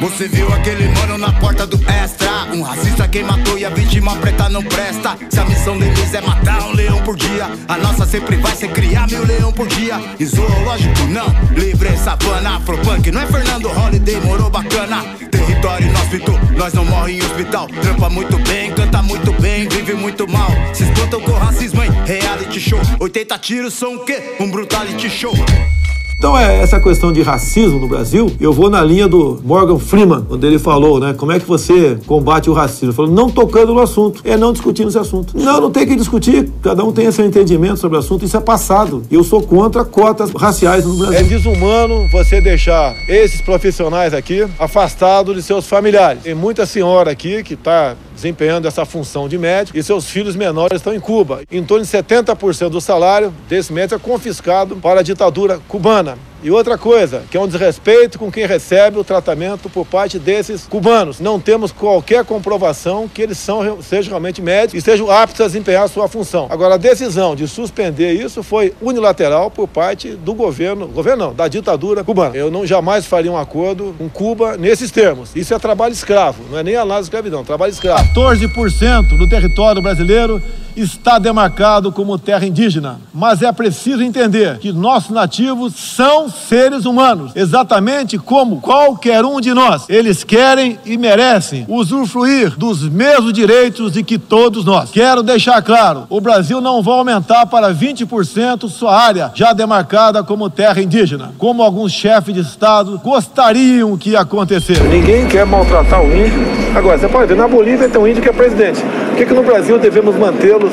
Você viu aquele mano na porta do extra? Um racista que matou e a vítima preta não presta. Se a missão deles é matar um leão por dia, a nossa sempre vai ser criar mil leão por dia. E zoológico não, livre savana, afropunk. Não é Fernando Holiday, morou bacana. Território inóspito, nós não morre em hospital. Trampa muito bem, canta muito bem, vive muito mal. Se espantam com racismo, hein? Reality show. 80 tiros são o quê? Um brutality show. Então, é essa questão de racismo no Brasil, eu vou na linha do Morgan Freeman, quando ele falou, né? Como é que você combate o racismo? Ele falou, não tocando no assunto, é não discutindo esse assunto. Não, não tem que discutir, cada um tem seu entendimento sobre o assunto, isso é passado. Eu sou contra cotas raciais no Brasil. É desumano você deixar esses profissionais aqui afastados de seus familiares. Tem muita senhora aqui que está desempenhando essa função de médico e seus filhos menores estão em Cuba. Em torno de 70% do salário desse médico é confiscado para a ditadura cubana. E outra coisa, que é um desrespeito com quem recebe o tratamento por parte desses cubanos. Não temos qualquer comprovação que eles são, sejam realmente médicos e sejam aptos a desempenhar a sua função. Agora, a decisão de suspender isso foi unilateral por parte do governo, governo não, da ditadura cubana. Eu não jamais faria um acordo com Cuba nesses termos. Isso é trabalho escravo, não é nem a lá escravidão, trabalho escravo. 14% do território brasileiro está demarcado como terra indígena. Mas é preciso entender que nossos nativos são seres humanos, exatamente como qualquer um de nós. Eles querem e merecem usufruir dos mesmos direitos de que todos nós. Quero deixar claro: o Brasil não vai aumentar para 20% sua área já demarcada como terra indígena, como alguns chefes de Estado gostariam que acontecesse. Ninguém quer maltratar o índio. Agora, você pode ver, na Bolívia tem um índio que é presidente. Que, que no Brasil devemos mantê-los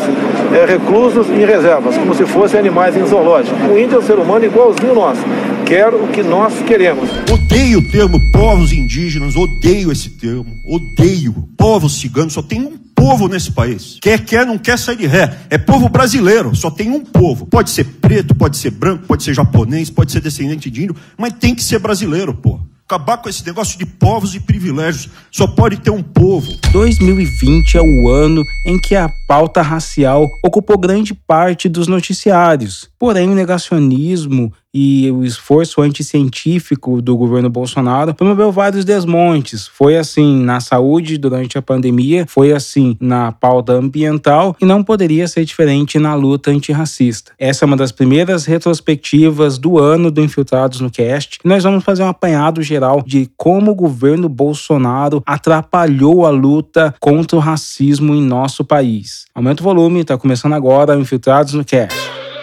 é, reclusos em reservas, como se fossem animais em zoológico? O índio é um ser humano igualzinho nós quer o que nós queremos. Odeio o termo povos indígenas, odeio esse termo, odeio. Povos ciganos, só tem um povo nesse país. Quer, quer, não quer sair de ré. É povo brasileiro, só tem um povo. Pode ser preto, pode ser branco, pode ser japonês, pode ser descendente de índio, mas tem que ser brasileiro, pô. Acabar com esse negócio de povos e privilégios. Só pode ter um povo. 2020 é o ano em que a pauta racial ocupou grande parte dos noticiários. Porém, o negacionismo e o esforço anticientífico do governo Bolsonaro promoveu vários desmontes. Foi assim na saúde durante a pandemia, foi assim na pauta ambiental e não poderia ser diferente na luta antirracista. Essa é uma das primeiras retrospectivas do ano do Infiltrados no Cast. E nós vamos fazer um apanhado geral de como o governo Bolsonaro atrapalhou a luta contra o racismo em nosso país. Aumenta o volume, está começando agora o Infiltrados no Cast.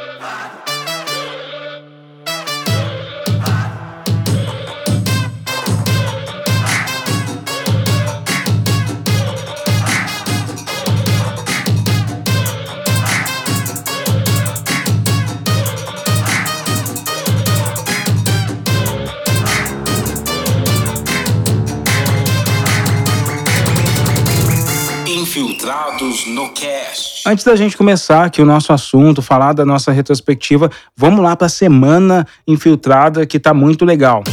Antes da gente começar aqui o nosso assunto, falar da nossa retrospectiva, vamos lá para a semana infiltrada que tá muito legal.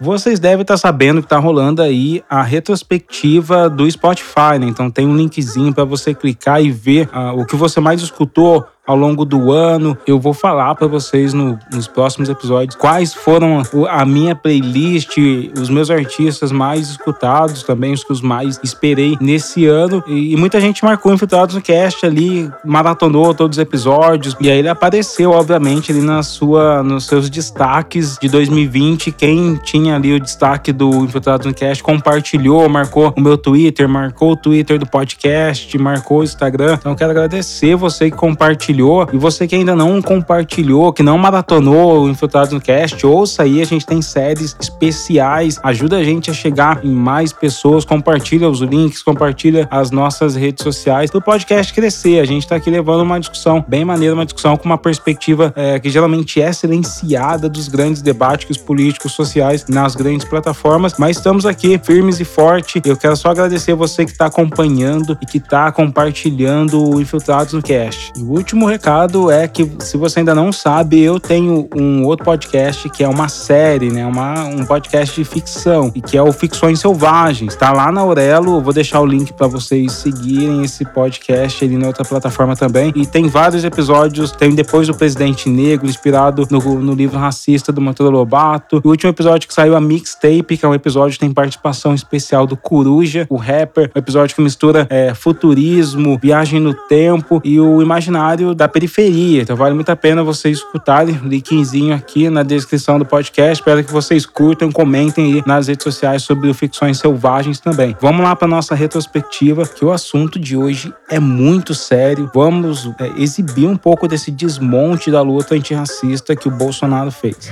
Vocês devem estar sabendo que está rolando aí a retrospectiva do Spotify, né? Então tem um linkzinho para você clicar e ver uh, o que você mais escutou ao longo do ano. Eu vou falar para vocês no, nos próximos episódios quais foram a minha playlist, os meus artistas mais escutados, também os que os mais esperei nesse ano. E, e muita gente marcou Infiltrados no Cast ali, maratonou todos os episódios. E aí ele apareceu, obviamente, ali na sua, nos seus destaques de 2020. Quem tinha ali o destaque do Infiltrados no Cast compartilhou, marcou o meu Twitter, marcou o Twitter do podcast, marcou o Instagram. Então quero agradecer você que compartilhou compartilhou e você que ainda não compartilhou, que não maratonou o Infiltrados no Cast, ouça aí, a gente tem séries especiais, ajuda a gente a chegar em mais pessoas, compartilha os links, compartilha as nossas redes sociais do podcast crescer. A gente tá aqui levando uma discussão bem maneira, uma discussão com uma perspectiva é, que geralmente é silenciada dos grandes debates políticos, sociais nas grandes plataformas, mas estamos aqui firmes e fortes. Eu quero só agradecer você que está acompanhando e que está compartilhando o Infiltrados no Cast. E o último último recado é que, se você ainda não sabe, eu tenho um outro podcast que é uma série, né? Uma, um podcast de ficção, e que é o Ficções Selvagens. Tá lá na Aurelo, vou deixar o link para vocês seguirem esse podcast ali na outra plataforma também. E tem vários episódios, tem depois do Presidente Negro, inspirado no, no livro Racista do Monteiro Lobato. O último episódio que saiu, a Mixtape, que é um episódio que tem participação especial do Coruja, o rapper. Um episódio que mistura é, futurismo, viagem no tempo e o imaginário da periferia. Então vale muito a pena vocês escutarem. Linkzinho aqui na descrição do podcast. Espero que vocês curtam, comentem aí nas redes sociais sobre Ficções Selvagens também. Vamos lá para nossa retrospectiva, que o assunto de hoje é muito sério. Vamos é, exibir um pouco desse desmonte da luta antirracista que o Bolsonaro fez.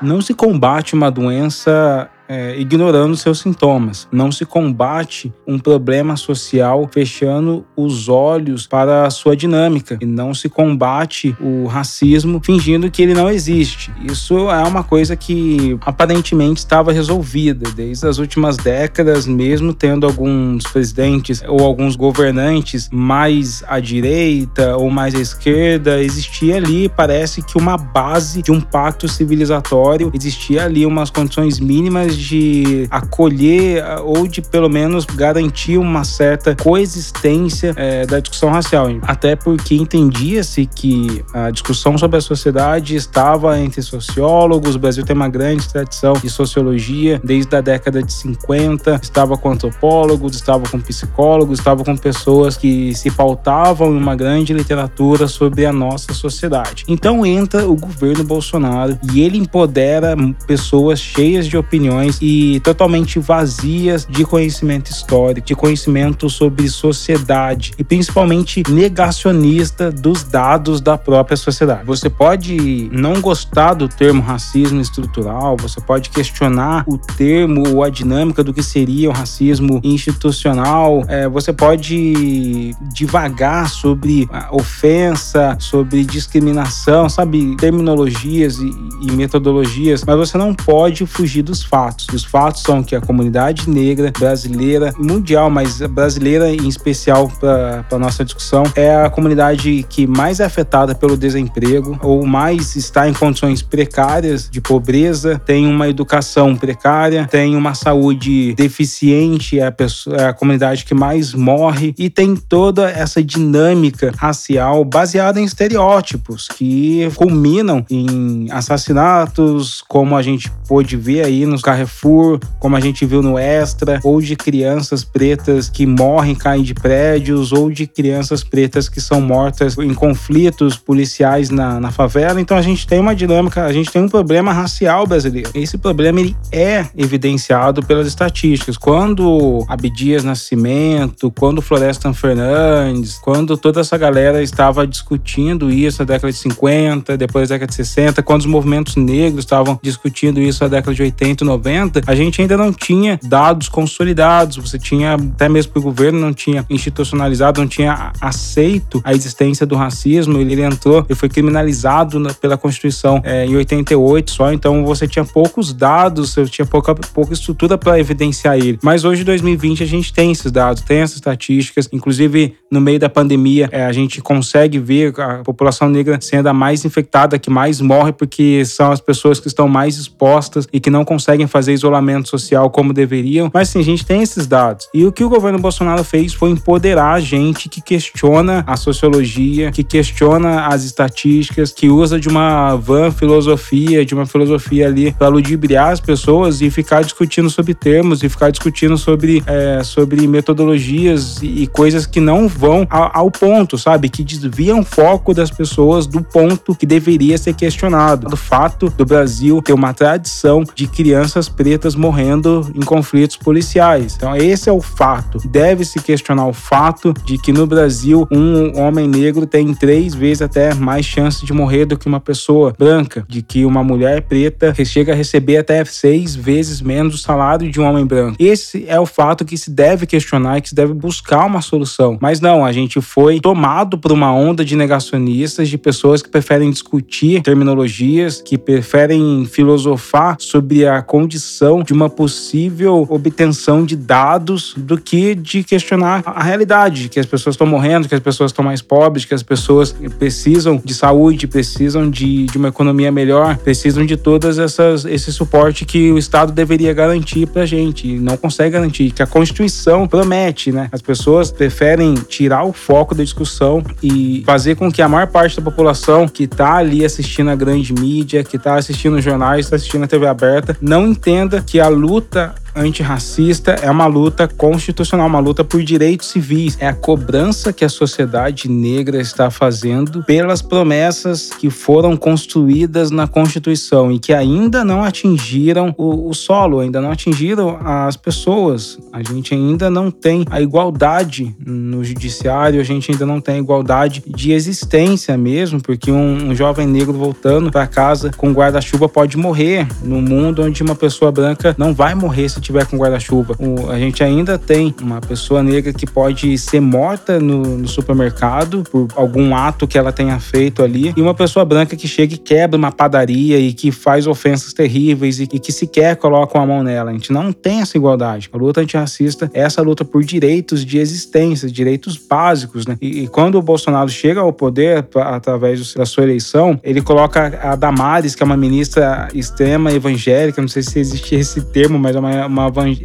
Não se combate uma doença é, ignorando seus sintomas. Não se combate um problema social fechando os olhos para a sua dinâmica. E não se combate o racismo fingindo que ele não existe. Isso é uma coisa que aparentemente estava resolvida desde as últimas décadas, mesmo tendo alguns presidentes ou alguns governantes mais à direita ou mais à esquerda, existia ali, parece que uma base de um pacto civilizatório, existia ali umas condições mínimas de acolher ou de pelo menos garantir uma certa coexistência é, da discussão racial. Até porque entendia-se que a discussão sobre a sociedade estava entre sociólogos, o Brasil tem uma grande tradição de sociologia desde a década de 50, estava com antropólogos, estava com psicólogos, estava com pessoas que se pautavam em uma grande literatura sobre a nossa sociedade. Então entra o governo Bolsonaro e ele empodera pessoas cheias de opiniões e totalmente vazias de conhecimento histórico, de conhecimento sobre sociedade e principalmente negacionista dos dados da própria sociedade. Você pode não gostar do termo racismo estrutural, você pode questionar o termo ou a dinâmica do que seria o racismo institucional, é, você pode divagar sobre ofensa, sobre discriminação, sabe, terminologias e, e metodologias, mas você não pode fugir dos fatos fatos. Os fatos são que a comunidade negra brasileira, mundial, mas brasileira em especial para nossa discussão, é a comunidade que mais é afetada pelo desemprego ou mais está em condições precárias de pobreza, tem uma educação precária, tem uma saúde deficiente, é a, pessoa, é a comunidade que mais morre e tem toda essa dinâmica racial baseada em estereótipos que culminam em assassinatos, como a gente pôde ver aí nos carros Carrefour, como a gente viu no Extra, ou de crianças pretas que morrem, caem de prédios, ou de crianças pretas que são mortas em conflitos policiais na, na favela. Então a gente tem uma dinâmica, a gente tem um problema racial brasileiro. Esse problema ele é evidenciado pelas estatísticas. Quando Abdias Nascimento, quando Florestan Fernandes, quando toda essa galera estava discutindo isso na década de 50, depois da década de 60, quando os movimentos negros estavam discutindo isso na década de 80 e 90, 90, a gente ainda não tinha dados consolidados. Você tinha, até mesmo que o governo não tinha institucionalizado, não tinha aceito a existência do racismo. Ele, entrou, ele foi criminalizado na, pela Constituição é, em 88 só. Então você tinha poucos dados, você tinha pouca, pouca estrutura para evidenciar ele. Mas hoje, em 2020, a gente tem esses dados, tem essas estatísticas. Inclusive, no meio da pandemia, é, a gente consegue ver a população negra sendo a mais infectada, que mais morre, porque são as pessoas que estão mais expostas e que não conseguem fazer fazer isolamento social como deveriam, mas sim, a gente tem esses dados. E o que o governo Bolsonaro fez foi empoderar a gente que questiona a sociologia, que questiona as estatísticas, que usa de uma van filosofia, de uma filosofia ali para ludibriar as pessoas e ficar discutindo sobre termos e ficar discutindo sobre, é, sobre metodologias e coisas que não vão ao, ponto, sabe? Que desviam o foco das pessoas do ponto que deveria ser questionado. Do fato do Brasil ter uma tradição de crianças pretas morrendo em conflitos policiais. Então, esse é o fato. Deve-se questionar o fato de que no Brasil um homem negro tem três vezes até mais chance de morrer do que uma pessoa branca, de que uma mulher preta chega a receber até seis vezes menos o salário de um homem branco. Esse é o fato que se deve questionar e que se deve buscar uma solução. Mas não, a gente foi tomado por uma onda de negacionistas, de pessoas que preferem discutir terminologias, que preferem filosofar sobre a condição condição de uma possível obtenção de dados do que de questionar a realidade, que as pessoas estão morrendo, que as pessoas estão mais pobres, que as pessoas precisam de saúde, precisam de, de uma economia melhor, precisam de todas essas esse suporte que o Estado deveria garantir para a gente e não consegue garantir, que a Constituição promete, né? As pessoas preferem tirar o foco da discussão e fazer com que a maior parte da população que está ali assistindo a grande mídia, que está assistindo jornais, está assistindo a TV aberta, não entenda que a luta antirracista é uma luta constitucional, uma luta por direitos civis. É a cobrança que a sociedade negra está fazendo pelas promessas que foram construídas na Constituição e que ainda não atingiram o, o solo, ainda não atingiram as pessoas. A gente ainda não tem a igualdade no judiciário, a gente ainda não tem a igualdade de existência mesmo, porque um, um jovem negro voltando para casa com guarda-chuva pode morrer no mundo onde uma pessoa branca não vai morrer se tiver com guarda-chuva. A gente ainda tem uma pessoa negra que pode ser morta no, no, supermercado por algum ato que ela tenha feito ali, e uma pessoa branca que chega e quebra uma padaria e que faz ofensas terríveis e, e que sequer coloca uma mão nela. A gente não tem essa igualdade. A luta antirracista é essa luta por direitos de existência, direitos básicos, né? E, e quando o Bolsonaro chega ao poder através da sua eleição, ele coloca a Damares, que é uma ministra extrema evangélica, não sei se existe esse termo, mas é uma, uma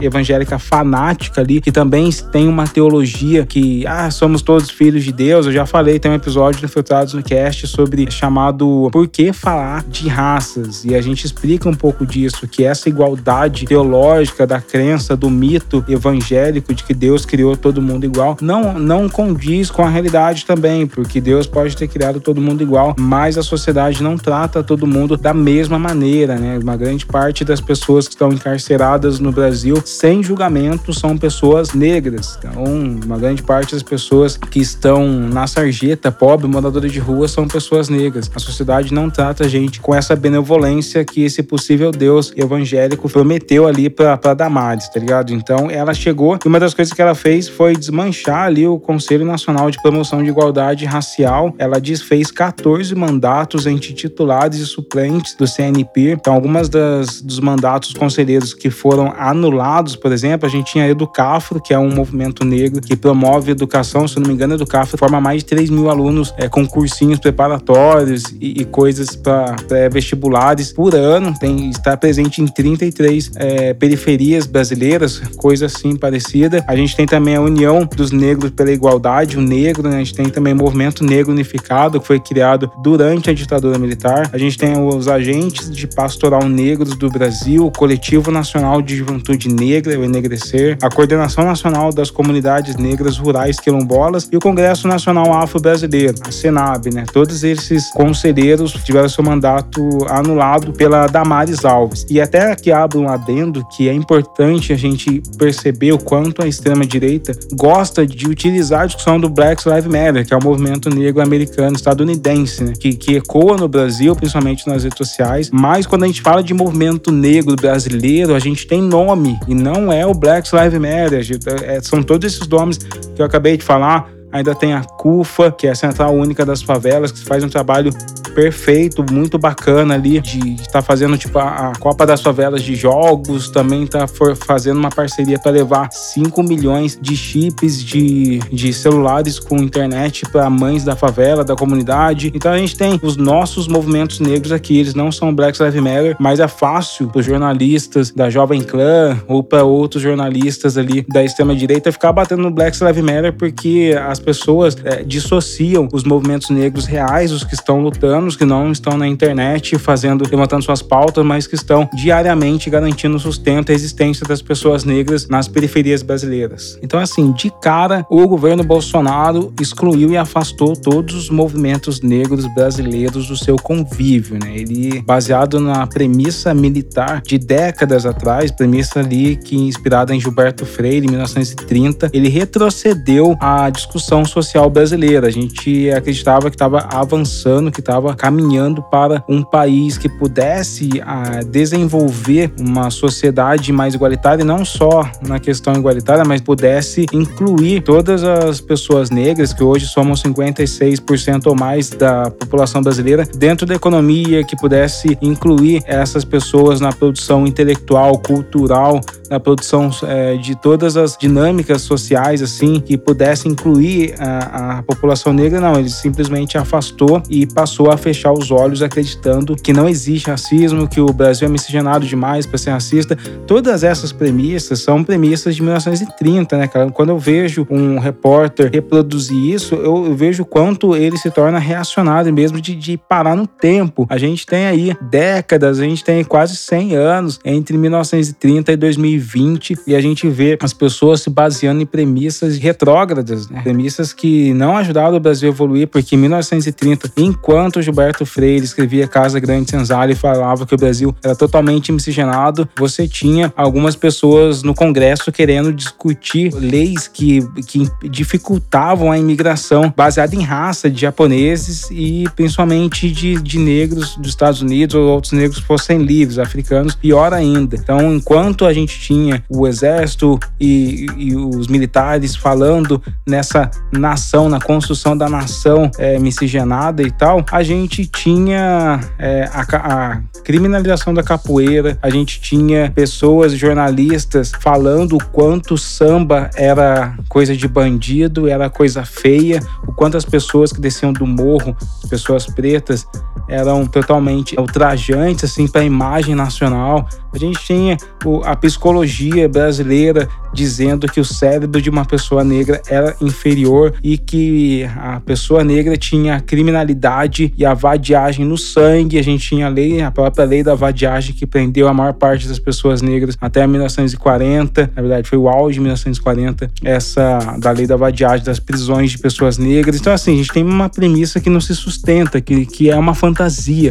evangélica fanática ali, que também tem uma teologia que, ah, somos todos filhos de Deus. Eu já falei, tem um episódio do Infiltrados no Cast sobre chamado Por que falar de raças? E a gente explica um pouco disso, que essa igualdade teológica da crença, do mito evangélico de que Deus criou todo mundo igual, não, não condiz com a realidade também, porque Deus pode ter criado todo mundo igual, mas a sociedade não trata todo mundo da mesma maneira, né? Uma grande parte das pessoas que estão encarceradas no Brasil sem julgamento são pessoas negras. Então, uma grande parte das pessoas que estão na sarjeta, pobre, moradora de rua, são pessoas negras. A sociedade não trata a gente com essa benevolência que esse possível Deus evangélico prometeu ali para Damares, tá ligado? Então, ela chegou e uma das coisas que ela fez foi desmanchar ali o Conselho Nacional de Promoção de Igualdade Racial. Ela desfez 14 mandatos entre titulares e suplentes do CNP. Então, algumas das, dos mandatos conselheiros que foram anulados, por exemplo, a gente tinha Educafro, que é um movimento negro que promove educação, se não me engano, Educafro forma mais de 3 mil alunos é, com cursinhos preparatórios e, e coisas para vestibulares por ano, tem está presente em 33 é, periferias brasileiras, coisa assim parecida. A gente tem também a União dos Negros pela Igualdade, o Negro, né? a gente tem também o Movimento Negro Unificado, que foi criado durante a ditadura militar. A gente tem os agentes de pastoral negros do Brasil, o Coletivo Nacional de Juventude Negra, o Enegrecer, a Coordenação Nacional das Comunidades Negras Rurais Quilombolas e o Congresso Nacional Afro-Brasileiro, a Senab, né? Todos esses conselheiros tiveram seu mandato anulado pela Damares Alves. E até que abro um adendo que é importante a gente perceber o quanto a extrema-direita gosta de utilizar a discussão do Black Lives Matter, que é o movimento negro americano estadunidense, né? que, que ecoa no Brasil, principalmente nas redes sociais. Mas quando a gente fala de movimento negro brasileiro, a gente tem nome e não é o Black Lives Matter. É, são todos esses nomes que eu acabei de falar. Ainda tem a CUFA, que é a Central Única das Favelas, que faz um trabalho perfeito, muito bacana ali, de estar tá fazendo tipo a, Copa das Favelas de Jogos, também está fazendo uma parceria para levar 5 milhões de chips de, de celulares com internet para mães da favela, da comunidade. Então a gente tem os nossos movimentos negros aqui, eles não são Black Lives Matter, mas é fácil para os jornalistas da Jovem Clã ou para outros jornalistas ali da extrema direita ficar batendo no Black Lives Matter porque as pessoas é, dissociam os movimentos negros reais, os que estão lutando que não estão na internet fazendo, levantando suas pautas, mas que estão diariamente garantindo o sustento a existência das pessoas negras nas periferias brasileiras. Então, assim, de cara, o governo Bolsonaro excluiu e afastou todos os movimentos negros brasileiros do seu convívio, né? Ele, baseado na premissa militar de décadas atrás, premissa ali que inspirada em Gilberto Freire, em 1930, ele retrocedeu a discussão social brasileira. A gente acreditava que estava avançando, que estava estava caminhando para um país que pudesse a, desenvolver uma sociedade mais igualitária, não só na questão igualitária, mas pudesse incluir todas as pessoas negras, que hoje somos 56% ou mais da população brasileira, dentro da economia, que pudesse incluir essas pessoas na produção intelectual, cultural, na produção é, de todas as dinâmicas sociais, assim, que pudesse incluir a, a população negra, não, ele simplesmente afastou e passou a fechar os olhos acreditando que não existe racismo, que o Brasil é miscigenado demais para ser racista. Todas essas premissas são premissas de 1930, né, cara? Quando eu vejo um repórter reproduzir isso, eu, vejo quanto ele se torna reacionário mesmo de, de parar no tempo. A gente tem aí décadas, a gente tem quase 100 anos entre 1930 e 2020 e a gente vê as pessoas se baseando em premissas retrógradas, né? premissas que não ajudaram o Brasil a evoluir, porque em 1930, enquanto Gilberto Freire escrevia Casa Grande Senzala e falava que o Brasil era totalmente miscigenado, você tinha algumas pessoas no Congresso querendo discutir leis que, que dificultavam a imigração baseada em raça de japoneses e principalmente de, de negros dos Estados Unidos ou outros negros fossem livres, africanos, pior ainda. Então, enquanto a gente tinha o exército e, e os militares falando nessa nação, na construção da nação é, miscigenada e tal, a gente tinha é, a, a criminalização da capoeira, a gente tinha pessoas, jornalistas, falando o quanto samba era coisa de bandido, era coisa feia, o quanto as pessoas que desciam do morro, pessoas pretas, eram totalmente ultrajantes assim para a imagem nacional. A gente tinha a psicologia brasileira dizendo que o cérebro de uma pessoa negra era inferior e que a pessoa negra tinha a criminalidade e a vadiagem no sangue. A gente tinha a lei, a própria lei da vadiagem que prendeu a maior parte das pessoas negras até 1940. Na verdade, foi o auge de 1940, essa da lei da vadiagem, das prisões de pessoas negras. Então, assim, a gente tem uma premissa que não se sustenta, que, que é uma fantasia,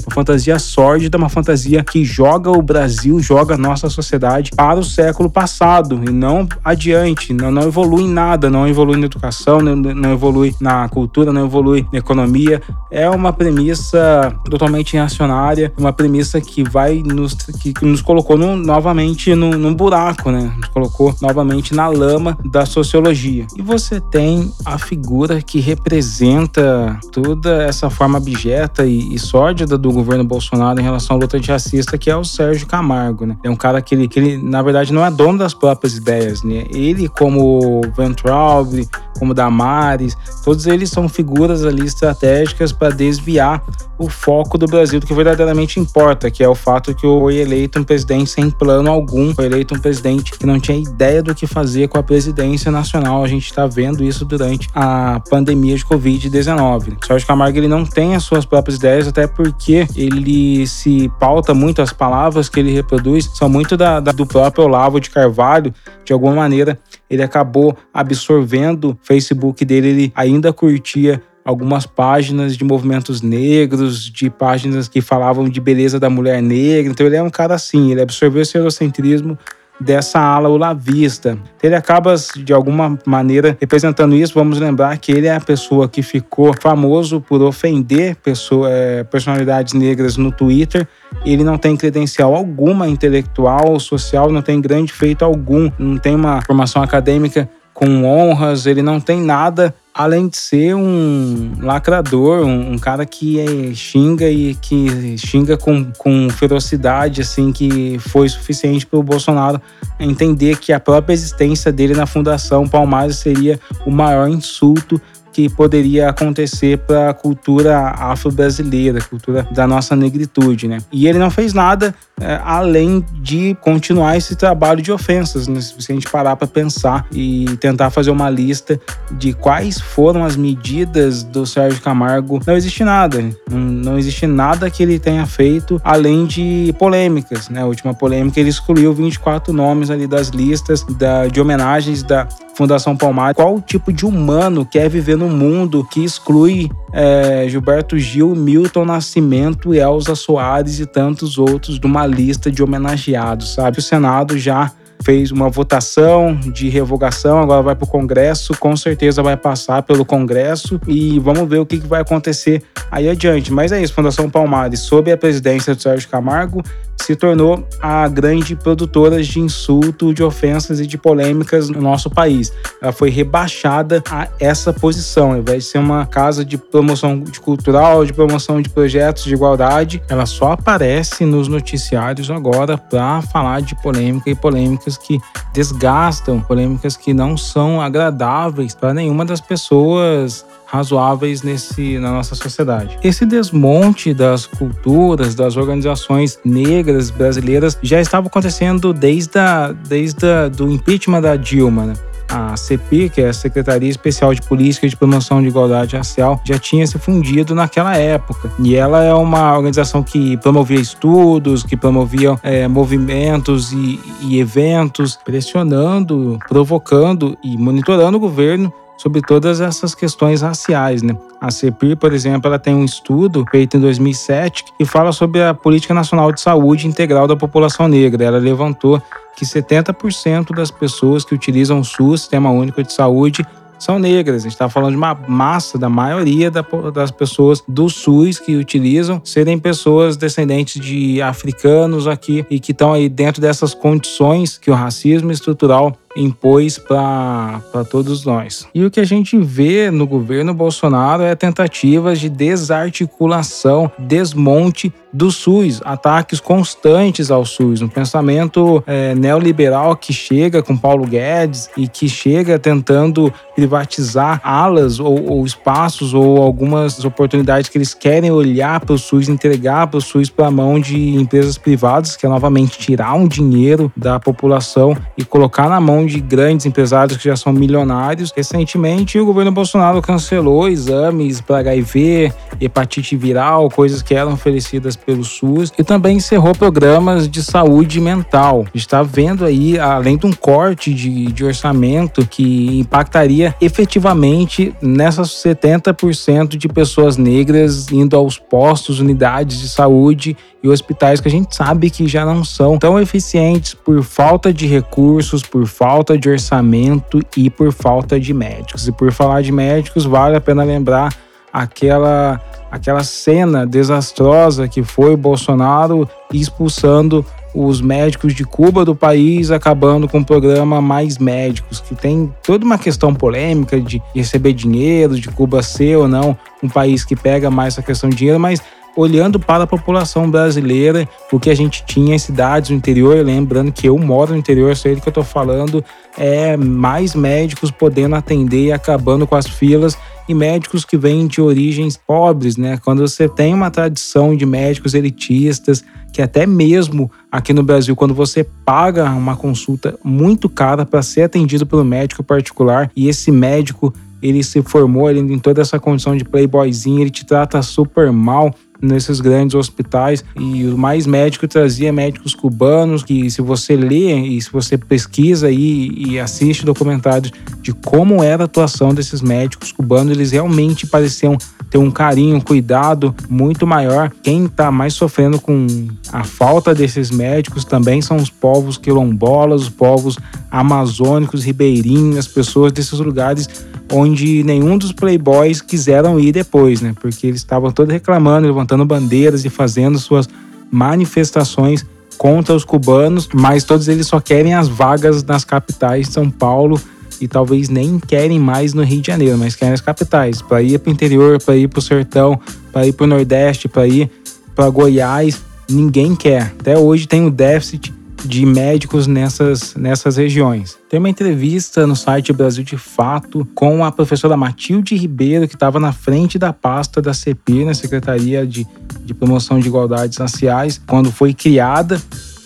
uma fantasia sórdida, uma fantasia que joga o Brasil, joga a nossa sociedade para o século passado e não adiante, não, não evolui em nada, não evolui na educação, não, não evolui na cultura, não evolui na economia. É uma premissa totalmente reacionária, uma premissa que vai nos, que, que nos colocou no, novamente num, num buraco, né? Nos colocou novamente na lama da sociologia. E você tem a figura que representa toda essa forma abjeta e, e sórdida do governo Bolsonaro em relação à luta antirracista, que é o Sérgio Camargo, né? É um cara que ele, que ele na verdade, não é dono das próprias ideias, né? Ele, como Ventraub, como Damares, todos eles são figuras ali estratégicas para desviar o foco do Brasil do que verdadeiramente importa, que é o fato que foi eleito um presidente sem plano algum, foi eleito um presidente que não tinha ideia do que fazer com a presidência nacional. A gente está vendo isso durante a pandemia de Covid-19. Sérgio Camargo ele não tem as suas próprias ideias, até porque ele se pauta muito, as palavras que ele reproduz são muito da, da do próprio Olavo de Carvalho, de alguma maneira ele acabou absorvendo o Facebook dele, ele ainda curtia algumas páginas de movimentos negros, de páginas que falavam de beleza da mulher negra. Então ele é um cara assim, ele absorveu esse eurocentrismo dessa ala olavista. Ele acaba, de alguma maneira, representando isso. Vamos lembrar que ele é a pessoa que ficou famoso por ofender pessoa, é, personalidades negras no Twitter. Ele não tem credencial alguma intelectual, social, não tem grande feito algum, não tem uma formação acadêmica com honras, ele não tem nada além de ser um lacrador, um, um cara que é, xinga e que xinga com, com ferocidade, assim, que foi suficiente para o Bolsonaro entender que a própria existência dele na Fundação Palmares seria o maior insulto que poderia acontecer para a cultura afro-brasileira, cultura da nossa negritude, né? E ele não fez nada é, além de continuar esse trabalho de ofensas, né? se a gente parar para pensar e tentar fazer uma lista de quais foram as medidas do Sérgio Camargo, não existe nada, não, não existe nada que ele tenha feito além de polêmicas, né? A última polêmica ele excluiu 24 nomes ali das listas da, de homenagens da Fundação Palmares. Qual tipo de humano quer viver num mundo que exclui é, Gilberto Gil, Milton Nascimento, Elza Soares e tantos outros de uma lista de homenageados, sabe? O Senado já fez uma votação de revogação, agora vai para o Congresso, com certeza vai passar pelo Congresso e vamos ver o que, vai acontecer aí adiante. Mas é isso, Fundação Palmares, sob a presidência do Sérgio Camargo, se tornou a grande produtora de insulto, de ofensas e de polêmicas no nosso país. Ela foi rebaixada a essa posição, ao invés de ser uma casa de promoção de cultural, de promoção de projetos de igualdade, ela só aparece nos noticiários agora para falar de polêmica e polêmicas que desgastam, polêmicas que não são agradáveis para nenhuma das pessoas razoáveis nesse, na nossa sociedade. Esse desmonte das culturas, das organizações negras brasileiras já estava acontecendo desde, a, desde a, do impeachment da Dilma. Né? A CP, que é a Secretaria Especial de Política de Promoção de Igualdade Racial, já tinha se fundido naquela época. E ela é uma organização que promovia estudos, que promovia é, movimentos e, e eventos, pressionando, provocando e monitorando o governo sobre todas essas questões raciais, né? A CEPIR, por exemplo, ela tem um estudo feito em 2007 que fala sobre a Política Nacional de Saúde Integral da População Negra. Ela levantou que 70% das pessoas que utilizam o SUS, Sistema Único de Saúde, são negras. A gente está falando de uma massa da maioria das pessoas do SUS que utilizam serem pessoas descendentes de africanos aqui e que estão aí dentro dessas condições que o racismo estrutural impôs para todos nós. E o que a gente vê no governo Bolsonaro é tentativas de desarticulação, desmonte do SUS, ataques constantes ao SUS, um pensamento é, neoliberal que chega com Paulo Guedes e que chega tentando privatizar alas ou, ou espaços ou algumas oportunidades que eles querem olhar para o SUS, entregar para o SUS para a mão de empresas privadas, que é novamente tirar um dinheiro da população e colocar na mão de grandes empresários que já são milionários. Recentemente, o governo Bolsonaro cancelou exames para HIV, hepatite viral, coisas que eram oferecidas pelo SUS, e também encerrou programas de saúde mental. Está vendo aí, além de um corte de, de orçamento que impactaria efetivamente nessas 70% de pessoas negras indo aos postos, unidades de saúde e hospitais que a gente sabe que já não são tão eficientes por falta de recursos, por falta de orçamento e por falta de médicos. E por falar de médicos, vale a pena lembrar aquela aquela cena desastrosa que foi Bolsonaro expulsando os médicos de Cuba do país, acabando com o programa Mais Médicos, que tem toda uma questão polêmica de receber dinheiro, de Cuba ser ou não um país que pega mais essa questão de dinheiro, mas olhando para a população brasileira, o que a gente tinha em cidades no interior, lembrando que eu moro no interior, sei do que eu estou falando, é mais médicos podendo atender e acabando com as filas e médicos que vêm de origens pobres, né? Quando você tem uma tradição de médicos elitistas, que até mesmo aqui no Brasil, quando você paga uma consulta muito cara para ser atendido pelo médico particular e esse médico ele se formou ele, em toda essa condição de playboyzinho, ele te trata super mal, nesses grandes hospitais e o mais médico trazia médicos cubanos que se você lê e se você pesquisa e, e assiste documentários de como era a atuação desses médicos cubanos, eles realmente pareciam ter um carinho, um cuidado muito maior. Quem está mais sofrendo com a falta desses médicos também são os povos quilombolas, os povos amazônicos, ribeirinhos, as pessoas desses lugares onde nenhum dos playboys quiseram ir depois, né? Porque eles estavam todos reclamando, levantando bandeiras e fazendo suas manifestações contra os cubanos, mas todos eles só querem as vagas nas capitais, São Paulo e talvez nem querem mais no Rio de Janeiro, mas querem as capitais, para ir para o interior, para ir para o sertão, para ir para o Nordeste, para ir para Goiás, ninguém quer. Até hoje tem um déficit de médicos nessas, nessas regiões. Tem uma entrevista no site Brasil de Fato com a professora Matilde Ribeiro, que estava na frente da pasta da CP, na Secretaria de, de Promoção de Igualdades Raciais, quando foi criada.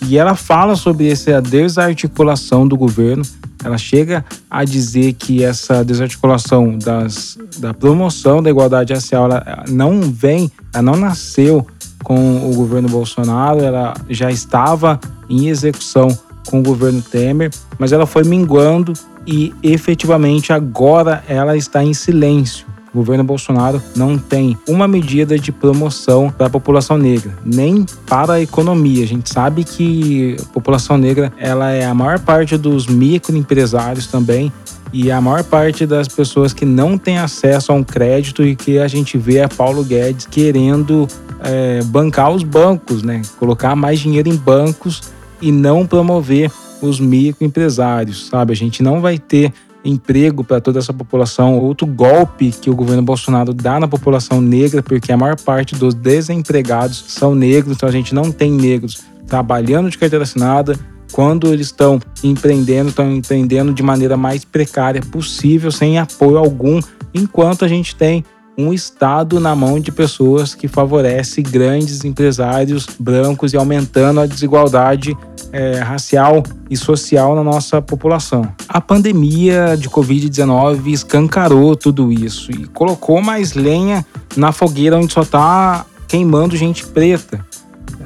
E ela fala sobre essa desarticulação do governo. Ela chega a dizer que essa desarticulação das, da promoção da igualdade racial não vem, ela não nasceu com o governo Bolsonaro, ela já estava em execução com o governo Temer, mas ela foi minguando e efetivamente agora ela está em silêncio. O governo Bolsonaro não tem uma medida de promoção para a população negra, nem para a economia. A gente sabe que a população negra ela é a maior parte dos microempresários também E a maior parte das pessoas que não tem acesso a um crédito e que a gente vê Paulo Guedes querendo é, bancar os bancos, né? Colocar mais dinheiro em bancos e não promover os microempresários, sabe? A gente não vai ter emprego para toda essa população. Outro golpe que o governo Bolsonaro dá na população negra, porque a maior parte dos desempregados são negros, então a gente não tem negros trabalhando de carteira assinada. Quando eles estão empreendendo, estão empreendendo de maneira mais precária possível, sem apoio algum, enquanto a gente tem um Estado na mão de pessoas que favorece grandes empresários brancos e aumentando a desigualdade é, racial e social na nossa população. A pandemia de Covid-19 escancarou tudo isso e colocou mais lenha na fogueira onde só está queimando gente preta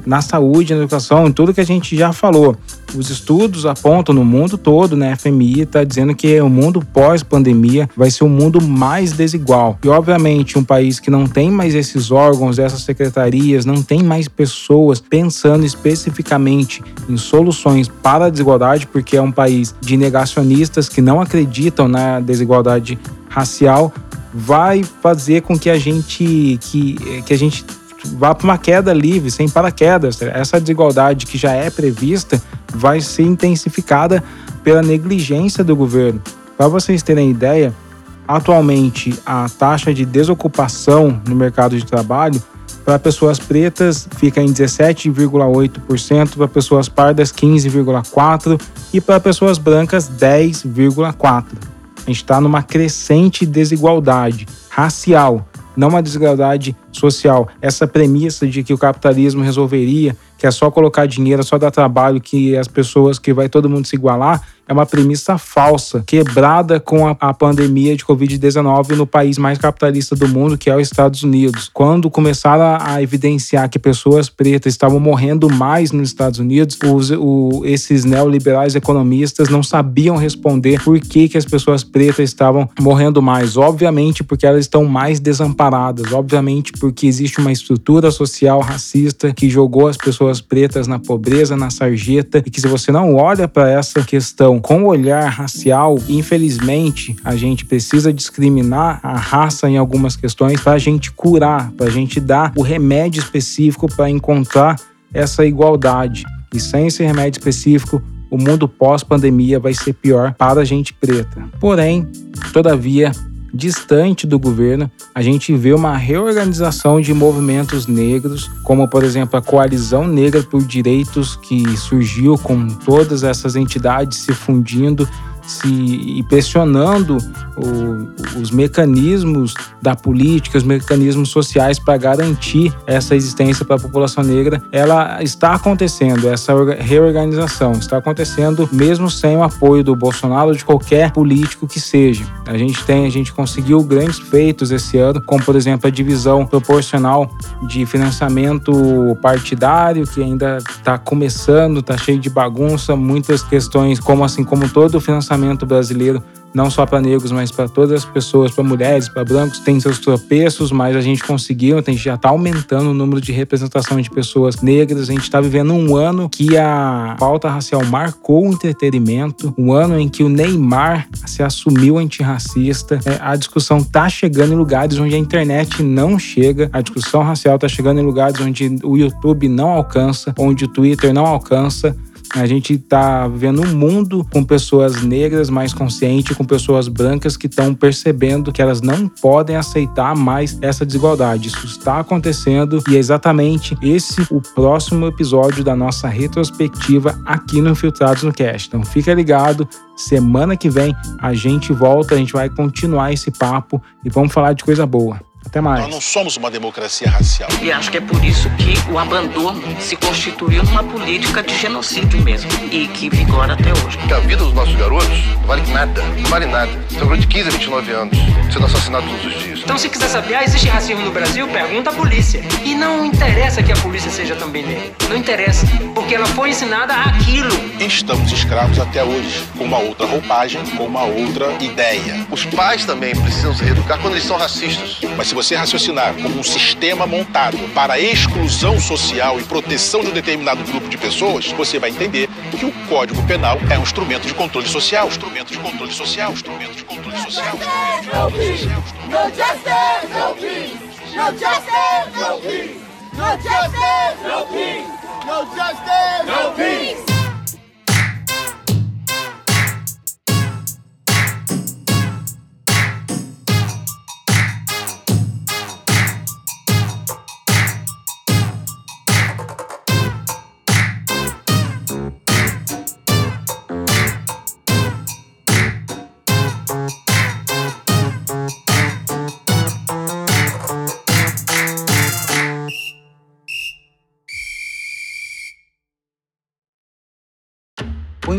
na saúde, na educação, em tudo que a gente já falou. Os estudos apontam no mundo todo, né? A FMI está dizendo que o mundo pós-pandemia vai ser um mundo mais desigual. E, obviamente, um país que não tem mais esses órgãos, essas secretarias, não tem mais pessoas pensando especificamente em soluções para a desigualdade, porque é um país de negacionistas que não acreditam na desigualdade racial, vai fazer com que a gente que, que a gente vá para uma queda livre, sem paraquedas. Essa desigualdade que já é prevista vai ser intensificada pela negligência do governo. Para vocês terem ideia, atualmente a taxa de desocupação no mercado de trabalho para pessoas pretas fica em 17,8%, para pessoas pardas 15,4% e para pessoas brancas 10,4%. A gente está numa crescente desigualdade racial, não uma desigualdade social. Essa premissa de que o capitalismo resolveria, que é só colocar dinheiro, é só dar trabalho, que as pessoas, que vai todo mundo se igualar, é uma premissa falsa, quebrada com a, a pandemia de Covid-19 no país mais capitalista do mundo, que é os Estados Unidos. Quando começaram a, a evidenciar que pessoas pretas estavam morrendo mais nos Estados Unidos, os, o, esses neoliberais economistas não sabiam responder por que, que as pessoas pretas estavam morrendo mais. Obviamente, porque elas estão mais desamparadas. Obviamente, porque existe uma estrutura social racista que jogou as pessoas pretas na pobreza, na sarjeta, e que se você não olha para essa questão com o olhar racial, infelizmente, a gente precisa discriminar a raça em algumas questões para a gente curar, para a gente dar o remédio específico para encontrar essa igualdade. E sem esse remédio específico, o mundo pós-pandemia vai ser pior para a gente preta. Porém, todavia, distante do governo, a gente vê uma reorganização de movimentos negros, como por exemplo a Coalizão Negra por Direitos, que surgiu com todas essas entidades se fundindo se pressionando o, os mecanismos da política, os mecanismos sociais para garantir essa existência para a população negra, ela está acontecendo, essa reorganização está acontecendo mesmo sem o apoio do Bolsonaro ou de qualquer político que seja. A gente tem, a gente conseguiu grandes feitos esse ano, como por exemplo a divisão proporcional de financiamento partidário, que ainda está começando, está cheio de bagunça, muitas questões, como assim como todo o financiamento brasileiro não só para negros, mas para todas as pessoas, para mulheres, para brancos, tem seus tropeços, mas a gente conseguiu, a gente já está aumentando o número de representação de pessoas negras. A gente está vivendo um ano que a pauta racial marcou o entretenimento, um ano em que o Neymar se assumiu antirracista. É, a discussão está chegando em lugares onde a internet não chega, a discussão racial está chegando em lugares onde o YouTube não alcança, onde o Twitter não alcança. A gente está vivendo um mundo com pessoas negras mais conscientes, com pessoas brancas que estão percebendo que elas não podem aceitar mais essa desigualdade. Isso está acontecendo e é exatamente esse o próximo episódio da nossa retrospectiva aqui no Infiltrados no Cast. Então fica ligado, semana que vem a gente volta, a gente vai continuar esse papo e vamos falar de coisa boa. Até mais. Nós não somos uma democracia racial. E acho que é por isso que o abandono se constituiu numa política de genocídio mesmo. E que vigora até hoje. Que a vida dos nossos garotos não vale nada. Não vale nada. São garotos de 15 a 29 anos sendo assassinados todos os dias. Então, se quiser saber, ah, existe racismo no Brasil? Pergunta à polícia. E não interessa que a polícia seja também negra. Não interessa. Porque ela foi ensinada aquilo. Estamos escravos até hoje. Com uma outra roupagem, com uma outra ideia. Os pais também precisam se reeducar quando eles são racistas. Mas se você raciocinar como um sistema montado para exclusão social e proteção de um determinado grupo de pessoas, você vai entender que o Código Penal é um instrumento de controle social, instrumento de controle social, instrumento de controle social. No justice, no peace. No justice, no peace. No justice, no peace. No justice, no peace.